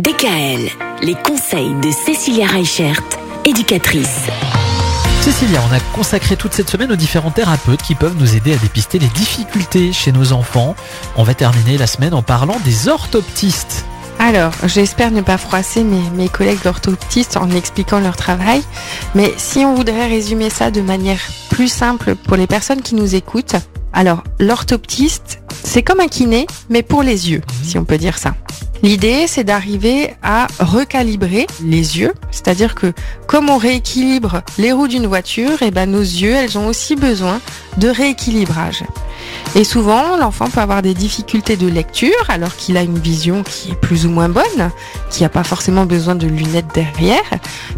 DKL, les conseils de Cécilia Reichert, éducatrice. Cécilia, on a consacré toute cette semaine aux différents thérapeutes qui peuvent nous aider à dépister les difficultés chez nos enfants. On va terminer la semaine en parlant des orthoptistes. Alors, j'espère ne pas froisser mes, mes collègues orthoptistes en expliquant leur travail, mais si on voudrait résumer ça de manière plus simple pour les personnes qui nous écoutent, alors l'orthoptiste, c'est comme un kiné, mais pour les yeux, si on peut dire ça. L'idée, c'est d'arriver à recalibrer les yeux, c'est-à-dire que comme on rééquilibre les roues d'une voiture, et eh ben nos yeux, elles ont aussi besoin de rééquilibrage. Et souvent, l'enfant peut avoir des difficultés de lecture alors qu'il a une vision qui est plus ou moins bonne, qui n'a pas forcément besoin de lunettes derrière,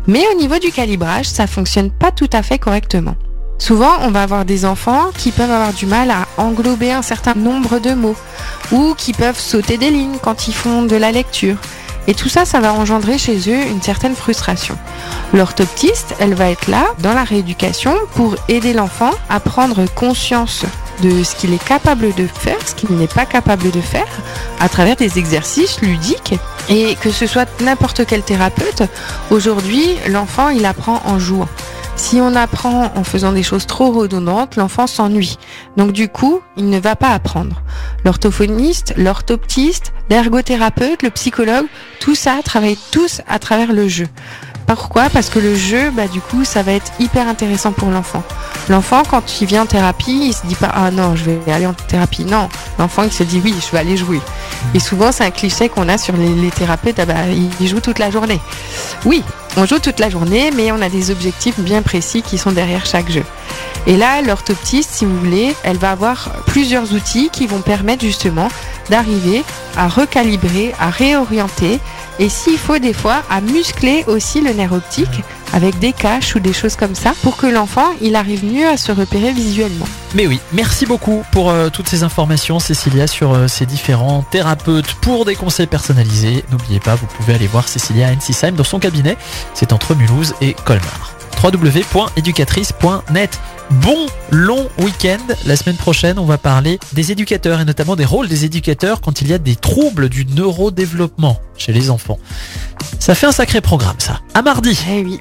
mais au niveau du calibrage, ça fonctionne pas tout à fait correctement. Souvent, on va avoir des enfants qui peuvent avoir du mal à englober un certain nombre de mots ou qui peuvent sauter des lignes quand ils font de la lecture. Et tout ça, ça va engendrer chez eux une certaine frustration. L'orthoptiste, elle va être là dans la rééducation pour aider l'enfant à prendre conscience de ce qu'il est capable de faire, ce qu'il n'est pas capable de faire, à travers des exercices ludiques. Et que ce soit n'importe quel thérapeute, aujourd'hui, l'enfant, il apprend en jouant. Si on apprend en faisant des choses trop redondantes, l'enfant s'ennuie. Donc du coup, il ne va pas apprendre. L'orthophoniste, l'orthoptiste, l'ergothérapeute, le psychologue, tout ça travaille tous à travers le jeu. Pourquoi? Parce que le jeu, bah, du coup, ça va être hyper intéressant pour l'enfant. L'enfant, quand il vient en thérapie, il se dit pas ah non, je vais aller en thérapie. Non, l'enfant il se dit oui, je vais aller jouer. Et souvent, c'est un cliché qu'on a sur les, thérapeutes. Ah bah, ils jouent toute la journée. Oui, on joue toute la journée, mais on a des objectifs bien précis qui sont derrière chaque jeu. Et là, l'orthoptiste, si vous voulez, elle va avoir plusieurs outils qui vont permettre justement d'arriver à recalibrer, à réorienter et s'il faut des fois à muscler aussi le nerf optique avec des caches ou des choses comme ça pour que l'enfant il arrive mieux à se repérer visuellement. Mais oui, merci beaucoup pour euh, toutes ces informations Cécilia sur euh, ces différents thérapeutes pour des conseils personnalisés. N'oubliez pas, vous pouvez aller voir Cécilia Ensisheim dans son cabinet, c'est entre Mulhouse et Colmar www.éducatrice.net. Bon long week-end. La semaine prochaine, on va parler des éducateurs et notamment des rôles des éducateurs quand il y a des troubles du neurodéveloppement chez les enfants. Ça fait un sacré programme, ça. À mardi. Eh oui.